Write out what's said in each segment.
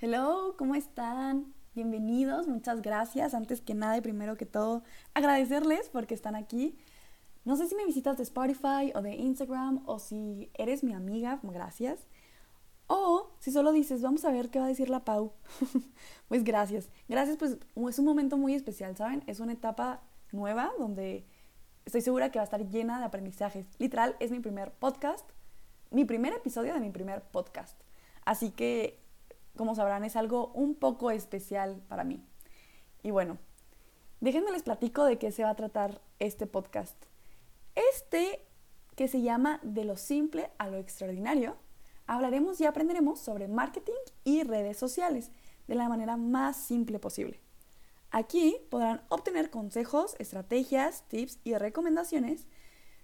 Hello, ¿cómo están? Bienvenidos, muchas gracias. Antes que nada y primero que todo, agradecerles porque están aquí. No sé si me visitas de Spotify o de Instagram o si eres mi amiga, gracias. O si solo dices, vamos a ver qué va a decir la Pau. pues gracias. Gracias, pues es un momento muy especial, ¿saben? Es una etapa nueva donde estoy segura que va a estar llena de aprendizajes. Literal, es mi primer podcast, mi primer episodio de mi primer podcast. Así que como sabrán, es algo un poco especial para mí. Y bueno, déjenme les platico de qué se va a tratar este podcast. Este, que se llama De lo simple a lo extraordinario, hablaremos y aprenderemos sobre marketing y redes sociales de la manera más simple posible. Aquí podrán obtener consejos, estrategias, tips y recomendaciones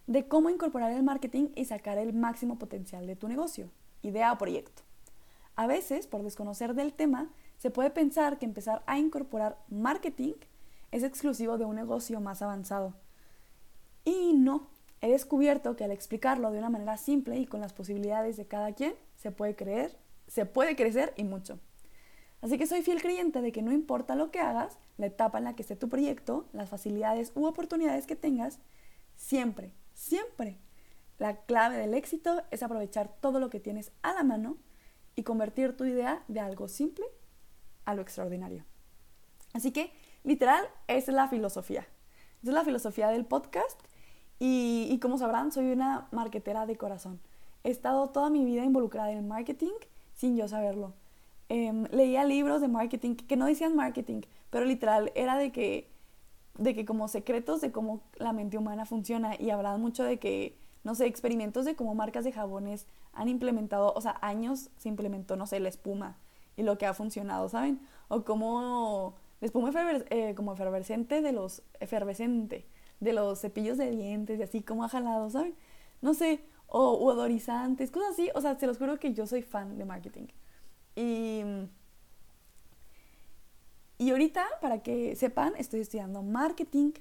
de cómo incorporar el marketing y sacar el máximo potencial de tu negocio, idea o proyecto. A veces, por desconocer del tema, se puede pensar que empezar a incorporar marketing es exclusivo de un negocio más avanzado. Y no, he descubierto que al explicarlo de una manera simple y con las posibilidades de cada quien, se puede creer, se puede crecer y mucho. Así que soy fiel creyente de que no importa lo que hagas, la etapa en la que esté tu proyecto, las facilidades u oportunidades que tengas, siempre, siempre, la clave del éxito es aprovechar todo lo que tienes a la mano y convertir tu idea de algo simple a lo extraordinario. Así que, literal, es la filosofía. Es la filosofía del podcast y, como sabrán, soy una marketera de corazón. He estado toda mi vida involucrada en marketing sin yo saberlo. Em, leía libros de marketing que no decían marketing, pero literal era de que, de que como secretos de cómo la mente humana funciona y hablaban mucho de que, no sé, experimentos de cómo marcas de jabones han implementado, o sea, años se implementó, no sé, la espuma y lo que ha funcionado, ¿saben? O como la espuma eh, como efervescente de los, efervescente de los cepillos de dientes y así como ha jalado, ¿saben? No sé, o odorizantes, cosas así, o sea, se los juro que yo soy fan de marketing. Y, y ahorita, para que sepan, estoy estudiando marketing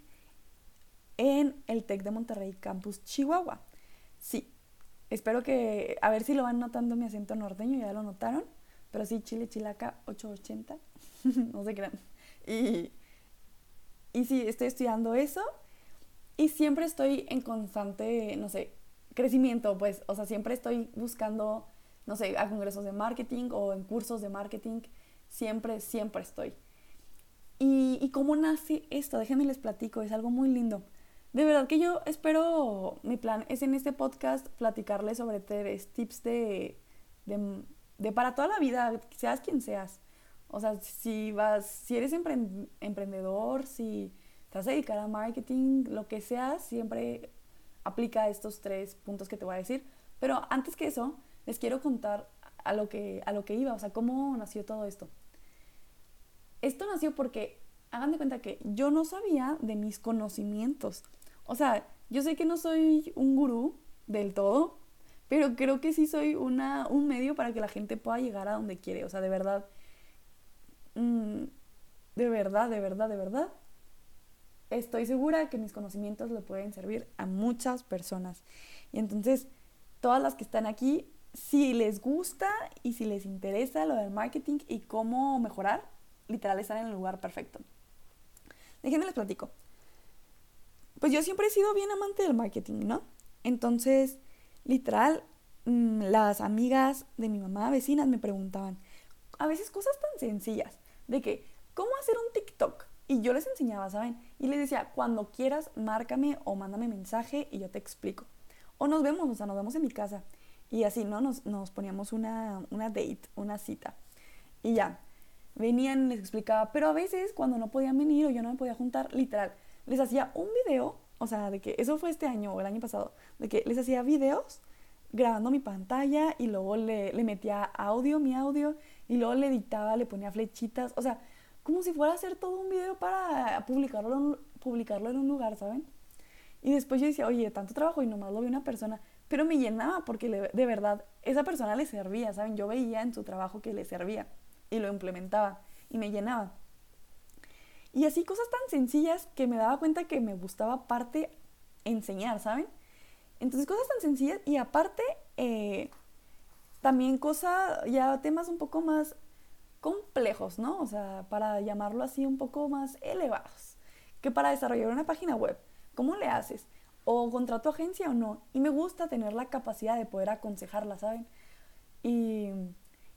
en el TEC de Monterrey Campus Chihuahua. Sí, Espero que, a ver si lo van notando mi acento norteño, ya lo notaron. Pero sí, Chile Chilaca 880, no sé qué. Y, y sí, estoy estudiando eso y siempre estoy en constante, no sé, crecimiento, pues, o sea, siempre estoy buscando, no sé, a congresos de marketing o en cursos de marketing, siempre, siempre estoy. Y, y cómo nace esto, déjenme les platico, es algo muy lindo. De verdad que yo espero, mi plan es en este podcast platicarles sobre tres tips de, de, para toda la vida, seas quien seas. O sea, si vas, si eres emprendedor, si te vas a dedicar a marketing, lo que sea, siempre aplica estos tres puntos que te voy a decir. Pero antes que eso, les quiero contar a lo que, a lo que iba, o sea, cómo nació todo esto. Esto nació porque, hagan de cuenta que yo no sabía de mis conocimientos. O sea, yo sé que no soy un gurú del todo, pero creo que sí soy una, un medio para que la gente pueda llegar a donde quiere. O sea, de verdad, mm, de verdad, de verdad, de verdad, estoy segura que mis conocimientos le pueden servir a muchas personas. Y entonces, todas las que están aquí, si les gusta y si les interesa lo del marketing y cómo mejorar, literal están en el lugar perfecto. Déjenme les platico pues yo siempre he sido bien amante del marketing, ¿no? Entonces, literal, mm, las amigas de mi mamá, vecinas, me preguntaban, a veces cosas tan sencillas, de que, ¿cómo hacer un TikTok? Y yo les enseñaba, ¿saben? Y les decía, cuando quieras, márcame o mándame mensaje y yo te explico. O nos vemos, o sea, nos vemos en mi casa. Y así, ¿no? Nos, nos poníamos una, una date, una cita. Y ya, venían, les explicaba, pero a veces cuando no podían venir o yo no me podía juntar, literal, les hacía un video, o sea, de que eso fue este año o el año pasado, de que les hacía videos grabando mi pantalla y luego le, le metía audio, mi audio, y luego le editaba, le ponía flechitas, o sea, como si fuera a hacer todo un video para publicarlo, publicarlo en un lugar, ¿saben? Y después yo decía, oye, tanto trabajo y nomás lo vi una persona, pero me llenaba porque de verdad esa persona le servía, ¿saben? Yo veía en su trabajo que le servía y lo implementaba y me llenaba. Y así cosas tan sencillas que me daba cuenta que me gustaba aparte enseñar, ¿saben? Entonces cosas tan sencillas y aparte eh, también cosas, ya temas un poco más complejos, ¿no? O sea, para llamarlo así un poco más elevados, que para desarrollar una página web. ¿Cómo le haces? ¿O contrato agencia o no? Y me gusta tener la capacidad de poder aconsejarla, ¿saben? Y,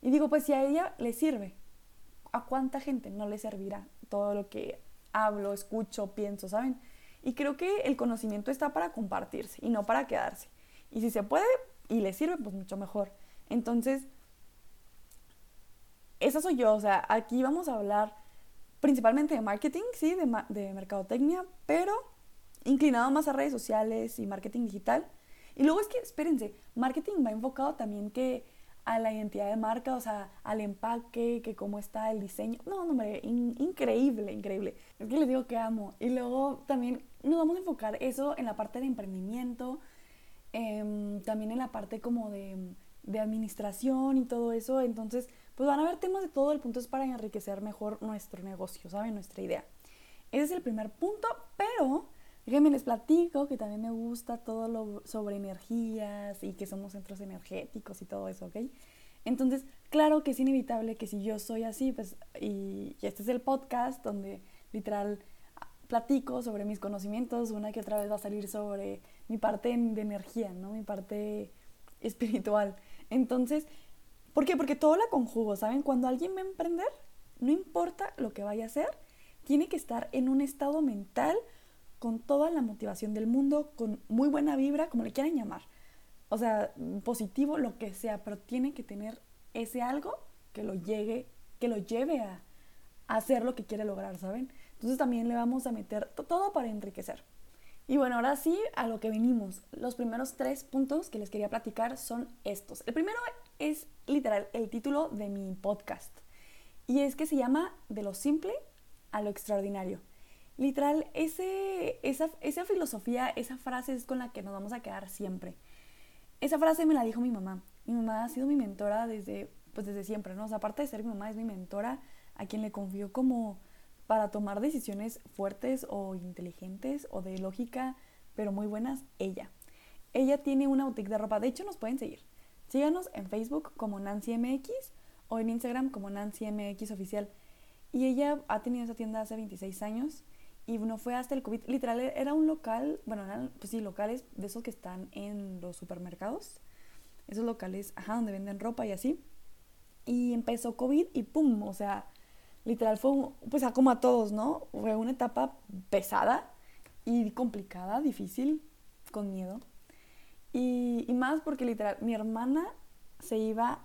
y digo, pues si a ella le sirve, ¿a cuánta gente no le servirá todo lo que hablo, escucho, pienso, ¿saben? Y creo que el conocimiento está para compartirse y no para quedarse. Y si se puede y le sirve, pues mucho mejor. Entonces, esa soy yo, o sea, aquí vamos a hablar principalmente de marketing, sí, de, de mercadotecnia, pero inclinado más a redes sociales y marketing digital. Y luego es que, espérense, marketing va enfocado también que a la identidad de marca, o sea, al empaque, que cómo está el diseño. No, hombre, increíble, increíble. Es que les digo que amo. Y luego también nos vamos a enfocar eso en la parte de emprendimiento, em, también en la parte como de, de administración y todo eso. Entonces, pues van a haber temas de todo. El punto es para enriquecer mejor nuestro negocio, ¿saben? Nuestra idea. Ese es el primer punto, pero déjenme les platico que también me gusta todo lo sobre energías y que somos centros energéticos y todo eso, ¿ok? Entonces, claro que es inevitable que si yo soy así, pues, y, y este es el podcast donde literal platico sobre mis conocimientos, una que otra vez va a salir sobre mi parte de energía, ¿no? Mi parte espiritual. Entonces, ¿Por qué? Porque todo la conjugo, ¿saben? Cuando alguien va a emprender, no importa lo que vaya a hacer, tiene que estar en un estado mental con toda la motivación del mundo, con muy buena vibra, como le quieran llamar. O sea, positivo, lo que sea, pero tiene que tener ese algo que lo llegue, que lo lleve a, a hacer lo que quiere lograr, ¿saben? Entonces también le vamos a meter todo para enriquecer. Y bueno, ahora sí, a lo que venimos. Los primeros tres puntos que les quería platicar son estos. El primero es literal el título de mi podcast. Y es que se llama De lo simple a lo extraordinario. Literal, ese, esa, esa filosofía, esa frase es con la que nos vamos a quedar siempre. Esa frase me la dijo mi mamá. Mi mamá ha sido mi mentora desde, pues desde siempre, ¿no? O sea, aparte de ser mi mamá, es mi mentora a quien le confío como para tomar decisiones fuertes o inteligentes o de lógica, pero muy buenas, ella. Ella tiene una boutique de ropa, de hecho nos pueden seguir. Síganos en Facebook como NancyMX o en Instagram como NancyMX oficial. Y ella ha tenido esa tienda hace 26 años y no fue hasta el COVID. Literal, era un local, bueno, eran, pues sí, locales de esos que están en los supermercados. Esos locales, ajá, donde venden ropa y así. Y empezó COVID y pum, o sea, literal fue, pues como a todos, ¿no? Fue una etapa pesada y complicada, difícil, con miedo. Y, y más porque literal, mi hermana se iba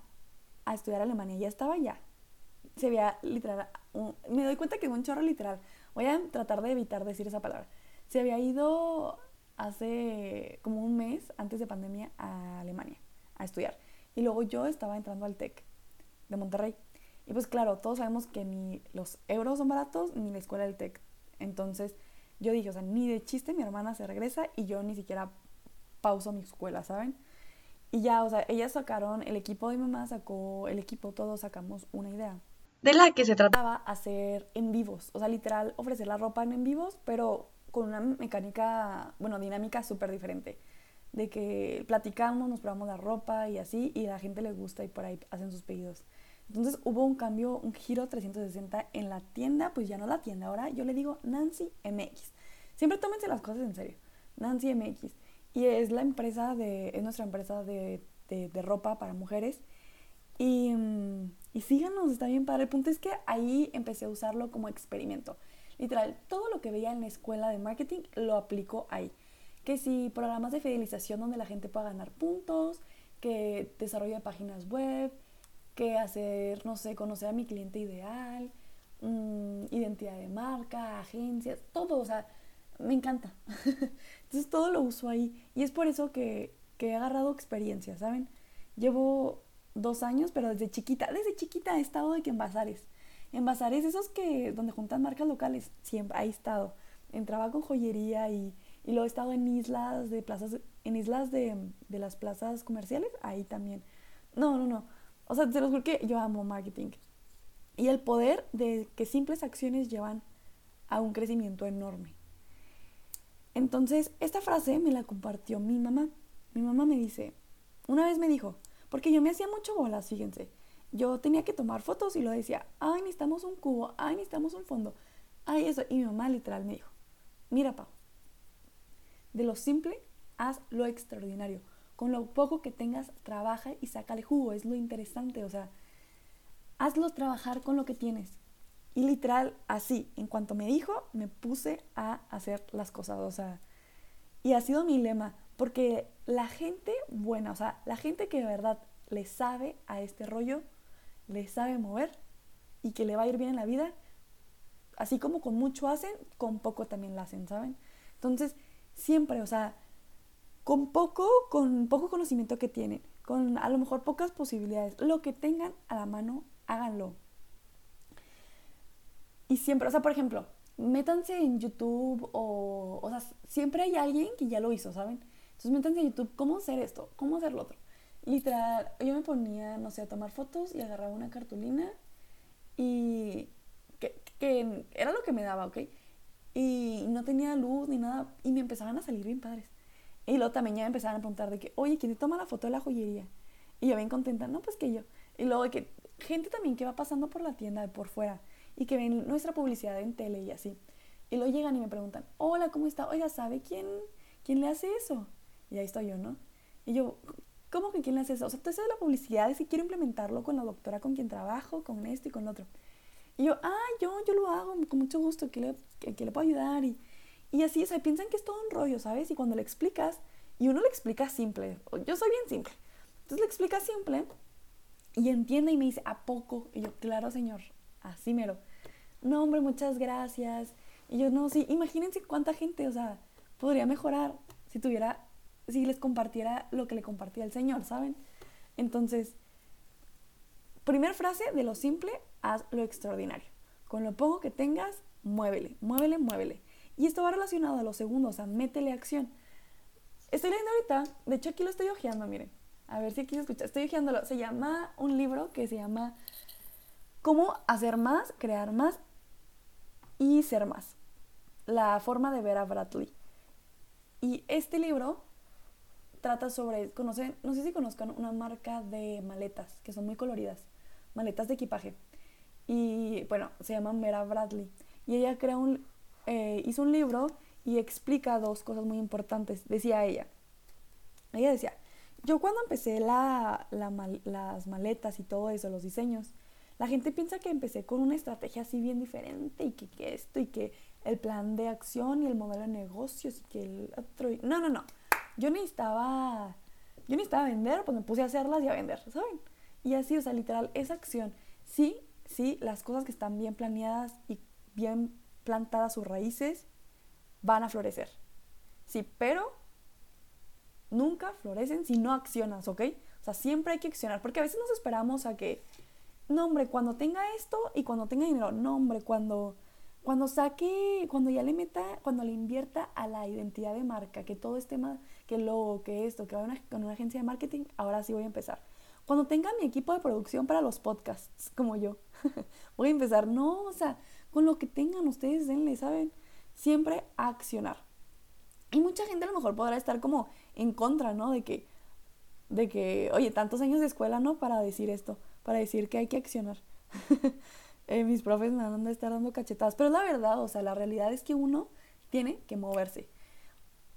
a estudiar a Alemania, ya estaba allá. Se veía literal, me doy cuenta que es un chorro literal. Voy a tratar de evitar decir esa palabra. Se había ido hace como un mes antes de pandemia a Alemania a estudiar. Y luego yo estaba entrando al TEC de Monterrey. Y pues claro, todos sabemos que ni los euros son baratos ni la escuela del TEC. Entonces yo dije, o sea, ni de chiste mi hermana se regresa y yo ni siquiera pauso mi escuela, ¿saben? Y ya, o sea, ellas sacaron, el equipo de mi mamá sacó, el equipo todos sacamos una idea. De la que se trataba hacer en vivos, o sea, literal, ofrecer la ropa en en vivos, pero con una mecánica, bueno, dinámica súper diferente. De que platicamos, nos probamos la ropa y así, y a la gente le gusta y por ahí hacen sus pedidos. Entonces hubo un cambio, un giro 360 en la tienda, pues ya no la tienda, ahora yo le digo Nancy MX. Siempre tómense las cosas en serio. Nancy MX. Y es la empresa de, es nuestra empresa de, de, ropa para mujeres. Y, y síganos, está bien padre. El punto es que ahí empecé a usarlo como experimento. Literal, todo lo que veía en la escuela de marketing lo aplico ahí. Que si programas de fidelización donde la gente pueda ganar puntos, que desarrolla páginas web, que hacer, no sé, conocer a mi cliente ideal, mm, identidad de marca, agencias, todo, o sea, me encanta. Entonces todo lo uso ahí y es por eso que, que he agarrado experiencia, ¿saben? Llevo dos años, pero desde chiquita, desde chiquita he estado de que en bazares. En bazares, esos que, donde juntan marcas locales, siempre, he estado. Entraba con joyería y, y luego he estado en islas de plazas, en islas de, de las plazas comerciales, ahí también. No, no, no. O sea, te lo juro que yo amo marketing. Y el poder de que simples acciones llevan a un crecimiento enorme. Entonces, esta frase me la compartió mi mamá. Mi mamá me dice, una vez me dijo, porque yo me hacía mucho bolas, fíjense. yo tenía que tomar fotos y lo decía, ay, necesitamos un cubo, ay, necesitamos un fondo, ay, eso. Y mi mamá literal me dijo, mira, Pau, de lo simple, haz lo extraordinario. Con lo poco que tengas, trabaja y sácale jugo, es lo interesante, o sea, hazlo trabajar con lo que tienes. Y literal, así, en cuanto me dijo, me puse a hacer las cosas, o sea, y ha sido mi lema, porque la gente buena, o sea, la gente que de verdad le sabe a este rollo, le sabe mover y que le va a ir bien en la vida, así como con mucho hacen, con poco también lo hacen, ¿saben? Entonces, siempre, o sea, con poco, con poco conocimiento que tienen, con a lo mejor pocas posibilidades, lo que tengan a la mano, háganlo. Y siempre, o sea, por ejemplo, métanse en YouTube o, o sea, siempre hay alguien que ya lo hizo, ¿saben? Entonces métanse en YouTube, ¿cómo hacer esto? ¿Cómo hacer lo otro? Literal, yo me ponía, no sé, a tomar fotos y agarraba una cartulina y que, que era lo que me daba, ¿ok? Y no tenía luz ni nada y me empezaban a salir bien padres. Y luego también ya me empezaban a preguntar de que, oye, ¿quién te toma la foto de la joyería? Y yo bien contenta, no, pues que yo. Y luego de que gente también que va pasando por la tienda de por fuera y que ven nuestra publicidad en tele y así. Y luego llegan y me preguntan, hola, ¿cómo está? Oiga, ¿sabe quién, quién le hace eso? Y ahí estoy yo, ¿no? Y yo, ¿cómo que quién le hace eso? O sea, tú de la publicidad es que quiero implementarlo con la doctora con quien trabajo, con esto y con lo otro. Y yo, ah, yo, yo lo hago con mucho gusto, que le, que, le puedo ayudar. Y, y así, o sea, piensan que es todo un rollo, ¿sabes? Y cuando le explicas, y uno le explica simple, yo soy bien simple, entonces le explica simple y entiende y me dice, ¿a poco? Y yo, claro, señor, así mero. No, hombre, muchas gracias. Y yo, no, sí, imagínense cuánta gente, o sea, podría mejorar si tuviera si les compartiera lo que le compartía el Señor, ¿saben? Entonces, primera frase de lo simple, haz lo extraordinario. Con lo poco que tengas, muévele, muévele, muévele. Y esto va relacionado a lo segundo, o sea, métele acción. Estoy leyendo ahorita, de hecho aquí lo estoy hojeando, miren. A ver si aquí se escucha. Estoy hojeándolo. Se llama un libro que se llama Cómo hacer más, crear más y ser más. La forma de ver a Bradley. Y este libro trata sobre, conocen, no sé si conozcan una marca de maletas que son muy coloridas, maletas de equipaje. Y bueno, se llama Mera Bradley. Y ella crea un, eh, hizo un libro y explica dos cosas muy importantes. Decía ella, ella decía, yo cuando empecé la, las maletas y todo eso, los diseños, la gente piensa que empecé con una estrategia así bien diferente y que, que esto y que el plan de acción y el modelo de negocios y que el otro... No, no, no yo necesitaba, yo necesitaba vender, pues me puse a hacerlas y a vender, ¿saben? Y así, o sea, literal, esa acción. Sí, sí, las cosas que están bien planeadas y bien plantadas sus raíces van a florecer. Sí, pero nunca florecen si no accionas, ¿ok? O sea, siempre hay que accionar, porque a veces nos esperamos a que, no, hombre, cuando tenga esto y cuando tenga dinero, no, hombre, cuando cuando saque, cuando ya le meta, cuando le invierta a la identidad de marca, que todo este tema, que lo, que esto, que va una, con una agencia de marketing, ahora sí voy a empezar. Cuando tenga mi equipo de producción para los podcasts, como yo, voy a empezar. No, o sea, con lo que tengan ustedes, denle, ¿saben? Siempre accionar. Y mucha gente a lo mejor podrá estar como en contra, ¿no? De que, de que, oye, tantos años de escuela, ¿no? Para decir esto, para decir que hay que accionar. Eh, mis profes me van a estar dando cachetadas. Pero la verdad, o sea, la realidad es que uno tiene que moverse.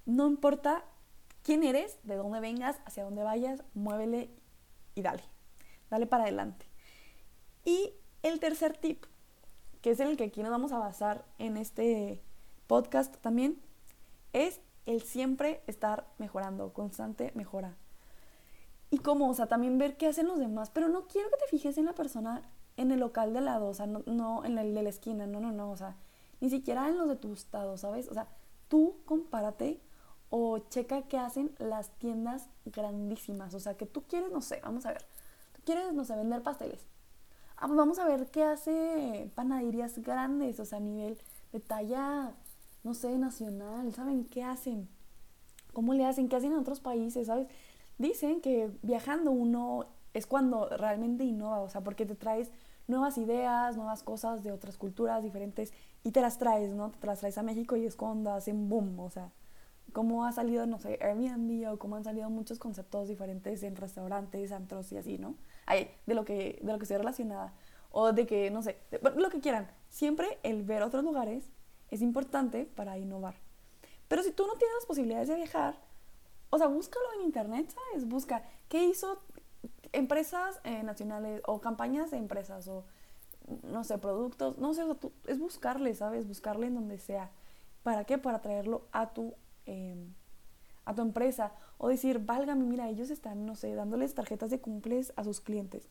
No importa quién eres, de dónde vengas, hacia dónde vayas, muévele y dale. Dale para adelante. Y el tercer tip, que es el que aquí nos vamos a basar en este podcast también, es el siempre estar mejorando, constante mejora. Y como, o sea, también ver qué hacen los demás, pero no quiero que te fijes en la persona en el local de lado, o sea, no, en el de la esquina, no, no, no, o sea, ni siquiera en los de tu estado, ¿sabes? O sea, tú compárate o checa qué hacen las tiendas grandísimas, o sea, que tú quieres, no sé, vamos a ver, tú quieres, no sé, vender pasteles. Ah, pues vamos a ver qué hace panaderías grandes, o sea, a nivel de talla, no sé, nacional, ¿saben qué hacen? ¿Cómo le hacen? ¿Qué hacen en otros países, ¿sabes? Dicen que viajando uno es cuando realmente innova, o sea, porque te traes nuevas ideas, nuevas cosas de otras culturas diferentes y te las traes, ¿no? Te las traes a México y es cuando hacen boom, o sea, cómo ha salido, no sé, Airbnb o cómo han salido muchos conceptos diferentes en restaurantes, antros y así, ¿no? de lo que, de lo que estoy relacionada, o de que, no sé, lo que quieran. Siempre el ver otros lugares es importante para innovar. Pero si tú no tienes las posibilidades de viajar, o sea, búscalo en internet, ¿sabes? Busca qué hizo empresas eh, nacionales o campañas de empresas o, no sé, productos, no sé, es buscarle, ¿sabes? Buscarle en donde sea. ¿Para qué? Para traerlo a tu, em, a tu empresa. O decir, válgame, mira, ellos están, no sé, dándoles tarjetas de cumples a sus clientes.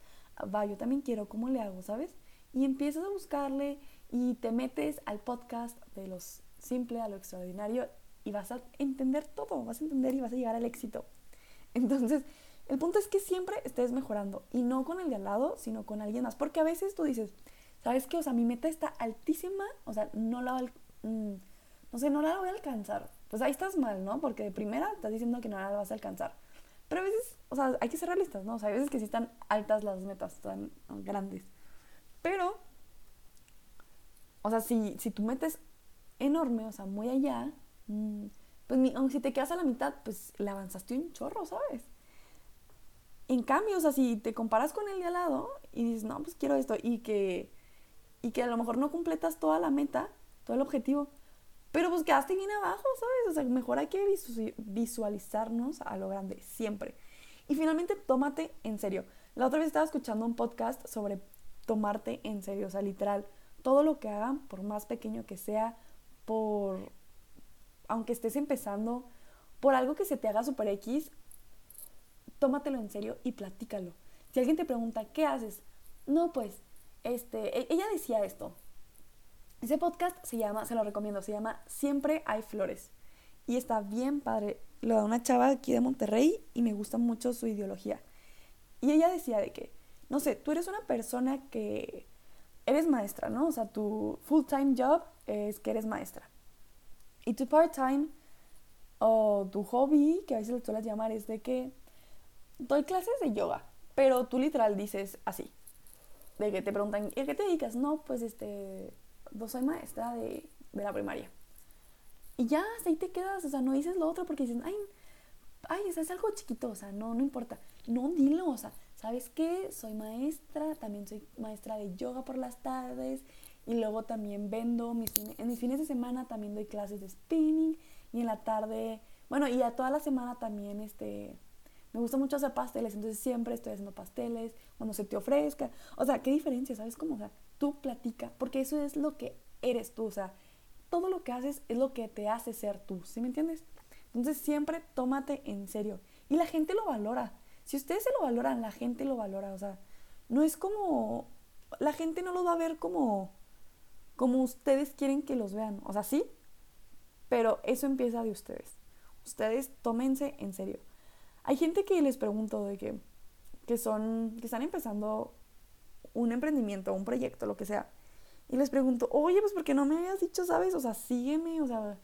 Va, yo también quiero, ¿cómo le hago, sabes? Y empiezas a buscarle y te metes al podcast de los simple a lo extraordinario y vas a entender todo, vas a entender y vas a llegar al éxito. Entonces, el punto es que siempre estés mejorando y no con el de al lado, sino con alguien más. Porque a veces tú dices, ¿sabes qué? O sea, mi meta está altísima, o sea, no la, mm, no sé, no la voy a alcanzar. Pues ahí estás mal, ¿no? Porque de primera estás diciendo que no la vas a alcanzar. Pero a veces, o sea, hay que ser realistas, ¿no? O sea, hay veces que sí están altas las metas, están grandes. Pero, o sea, si, si tu meta es enorme, o sea, muy allá, mm, pues aunque si te quedas a la mitad, pues le avanzaste un chorro, ¿sabes? En cambio, o sea, si te comparas con el de al lado y dices, no, pues quiero esto, y que, y que a lo mejor no completas toda la meta, todo el objetivo, pero pues quedaste bien abajo, ¿sabes? O sea, mejor hay que visualizarnos a lo grande, siempre. Y finalmente, tómate en serio. La otra vez estaba escuchando un podcast sobre tomarte en serio, o sea, literal, todo lo que hagan, por más pequeño que sea, por, aunque estés empezando, por algo que se te haga super X, tómatelo en serio y platícalo. Si alguien te pregunta, ¿qué haces? No, pues, este, e-, ella decía esto. Ese podcast se llama, se lo recomiendo, se llama Siempre hay flores. Y está bien padre. Lo da una chava aquí de Monterrey y me gusta mucho su ideología. Y ella decía de que, no sé, tú eres una persona que eres maestra, ¿no? O sea, tu full-time job es que eres maestra. Y tu part-time o tu hobby, que a veces lo sueles llamar, es de que doy clases de yoga, pero tú literal dices así, de que te preguntan, ¿y a qué te dedicas? No, pues este, pues soy maestra de, de la primaria. Y ya, ahí te quedas, o sea, no dices lo otro porque dicen, ay, ay, es algo chiquito, o sea, no, no importa. No, dilo, o sea, ¿sabes qué? Soy maestra, también soy maestra de yoga por las tardes y luego también vendo, mis, en mis fines de semana también doy clases de spinning y en la tarde, bueno, y a toda la semana también, este, me gusta mucho hacer pasteles, entonces siempre estoy haciendo pasteles cuando se te ofrezca. O sea, ¿qué diferencia? ¿Sabes cómo? O sea, tú platica, porque eso es lo que eres tú. O sea, todo lo que haces es lo que te hace ser tú. ¿Sí me entiendes? Entonces siempre tómate en serio. Y la gente lo valora. Si ustedes se lo valoran, la gente lo valora. O sea, no es como... La gente no lo va a ver como... Como ustedes quieren que los vean. O sea, sí. Pero eso empieza de ustedes. Ustedes tómense en serio. Hay gente que les pregunto de que, que son, que están empezando un emprendimiento, un proyecto, lo que sea. Y les pregunto, oye, pues ¿por qué no me habías dicho, sabes? O sea, sígueme, o sea,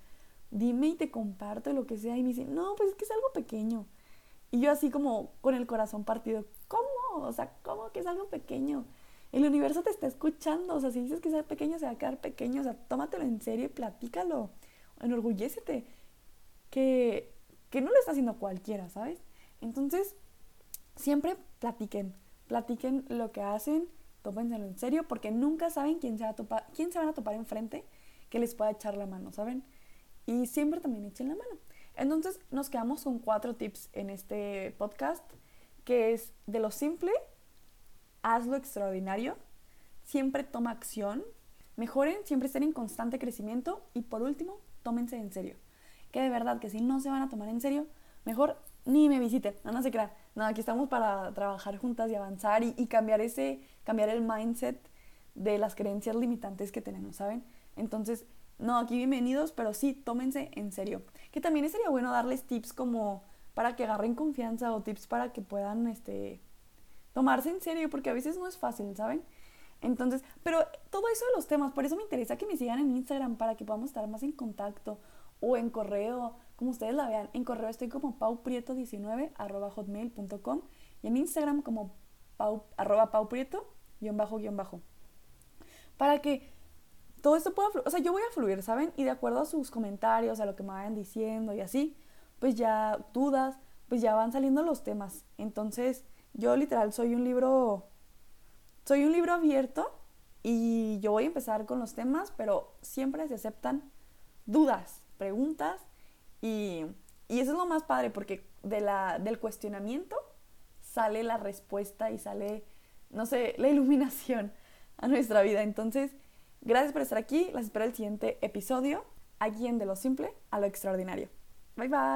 dime y te comparto lo que sea. Y me dicen, no, pues es que es algo pequeño. Y yo así como con el corazón partido, ¿cómo? O sea, ¿cómo que es algo pequeño? El universo te está escuchando, o sea, si dices que es pequeño, se va a quedar pequeño, o sea, tómatelo en serio y platícalo, enorgullécete, que, que no lo está haciendo cualquiera, ¿sabes? Entonces, siempre platiquen, platiquen lo que hacen, tómenselo en serio, porque nunca saben quién se, va a topar, quién se van a topar enfrente que les pueda echar la mano, ¿saben? Y siempre también echen la mano. Entonces, nos quedamos con cuatro tips en este podcast, que es de lo simple, haz lo extraordinario, siempre toma acción, mejoren, siempre estén en constante crecimiento y por último, tómense en serio. Que de verdad que si no se van a tomar en serio, mejor ni me visiten, no, no se crean. No, aquí estamos para trabajar juntas y avanzar y, cambiar ese, cambiar el mindset de las creencias limitantes que tenemos, ¿saben? Entonces, no, aquí bienvenidos, pero sí, tómense en serio. Que también sería bueno darles tips como para que agarren confianza o tips para que puedan, este, tomarse en serio, porque a veces no es fácil, ¿saben? Entonces, pero todo eso de los temas, por eso me interesa que me sigan en Instagram para que podamos estar más en contacto o en correo como ustedes la vean. En correo estoy como pauprieto19 arroba hotmail.com y en Instagram como pau, arroba pauprieto guion bajo guion bajo. Para que todo esto pueda fluir, o sea, yo voy a fluir, ¿saben? Y de acuerdo a sus comentarios, a lo que me vayan diciendo y así, pues ya dudas, pues ya van saliendo los temas. Entonces, Yo literal soy un libro, soy un libro abierto y yo voy a empezar con los temas, pero siempre se aceptan dudas, preguntas y, y eso es lo más padre porque de la, del cuestionamiento sale la respuesta y sale, no sé, la iluminación a nuestra vida. Entonces, gracias por estar aquí. Las espero el siguiente episodio, aquí en De lo Simple a lo Extraordinario. Bye bye.